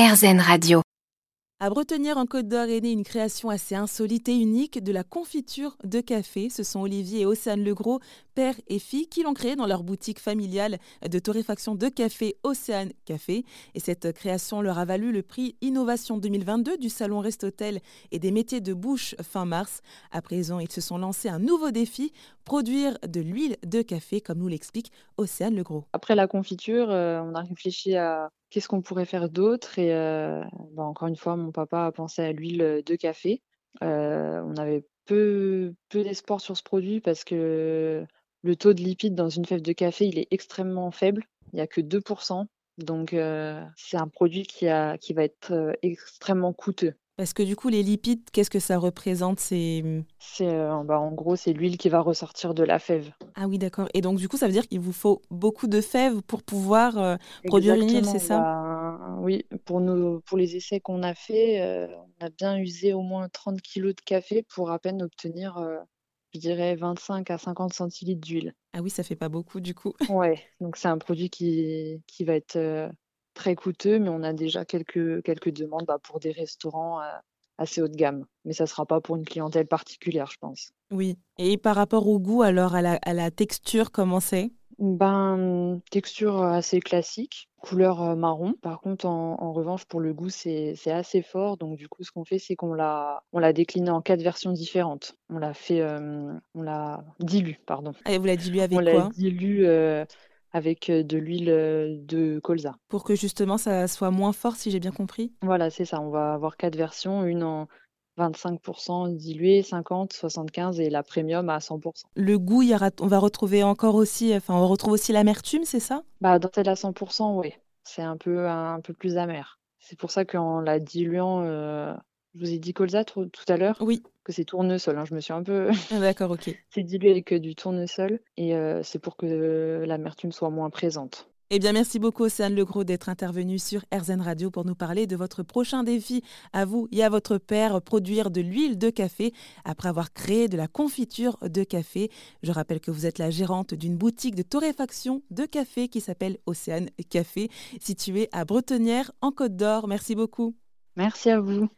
RZN Radio. À Bretonnière en Côte d'Or est née une création assez insolite et unique de la confiture de café. Ce sont Olivier et Océane Legros, père et fille, qui l'ont créée dans leur boutique familiale de torréfaction de café Océane Café. Et cette création leur a valu le prix Innovation 2022 du Salon Restotel et des métiers de bouche fin mars. À présent, ils se sont lancés un nouveau défi, produire de l'huile de café, comme nous l'explique Océane Legros. Après la confiture, euh, on a réfléchi à qu'est-ce qu'on pourrait faire d'autre Et euh, bah, encore une fois, mon papa a pensé à l'huile de café. Euh, on avait peu, peu d'espoir sur ce produit parce que le taux de lipides dans une fève de café, il est extrêmement faible. Il n'y a que 2%. Donc, euh, c'est un produit qui, va être extrêmement coûteux. Parce que du coup, les lipides, qu'est-ce que ça représente? C'est euh, bah, en gros, c'est l'huile qui va ressortir de la fève. Ah oui, d'accord. Et donc, du coup, ça veut dire qu'il vous faut beaucoup de fèves pour pouvoir euh, produire une huile, c'est ça? Bah, Oui, pour, nos, pour les essais qu'on a fait, euh, on a bien usé au moins 30 kg de café pour à peine obtenir, je dirais, 25 à 50 centilitres d'huile. Ah oui, ça fait pas beaucoup du coup. Ouais, donc c'est un produit qui, qui va être très coûteux, mais on a déjà quelques, quelques demandes bah, pour des restaurants euh, assez haut de gamme. Mais ça ne sera pas pour une clientèle particulière, je pense. Oui. Et par rapport au goût, alors à la, à la texture, comment c'est? Ben, texture assez classique, couleur euh, marron. Par contre, en, revanche, pour le goût, c'est assez fort. Donc, du coup, ce qu'on fait, c'est qu'on l'a décliné en quatre versions différentes. On l'a fait, euh, on l'a dilu, pardon. Et vous l'a dilué avec quoi? On l'a dilu avec de l'huile de colza. Pour que justement ça soit moins fort, si j'ai bien compris? Voilà, c'est ça. On va avoir quatre versions, une en 25% dilué, 50, 75 et la premium à 100%. Le goût, on va retrouver encore aussi, enfin on retrouve aussi l'amertume, c'est ça? Bah dans celle à 100%, oui. C'est un peu un peu plus amer. C'est pour ça qu'en la diluant, je vous ai dit colza tout, à l'heure. Oui. Que c'est tournesol. Hein. Je me suis un peu. Ah, d'accord, ok. c'est dilué avec du tournesol et c'est pour que l'amertume soit moins présente. Eh bien, merci beaucoup, Océane Legros, d'être intervenue sur RZN Radio pour nous parler de votre prochain défi à vous et à votre père, produire de l'huile de café après avoir créé de la confiture de café. Je rappelle que vous êtes la gérante d'une boutique de torréfaction de café qui s'appelle Océane Café, située à Bretonnière, en Côte d'Or. Merci beaucoup. Merci à vous.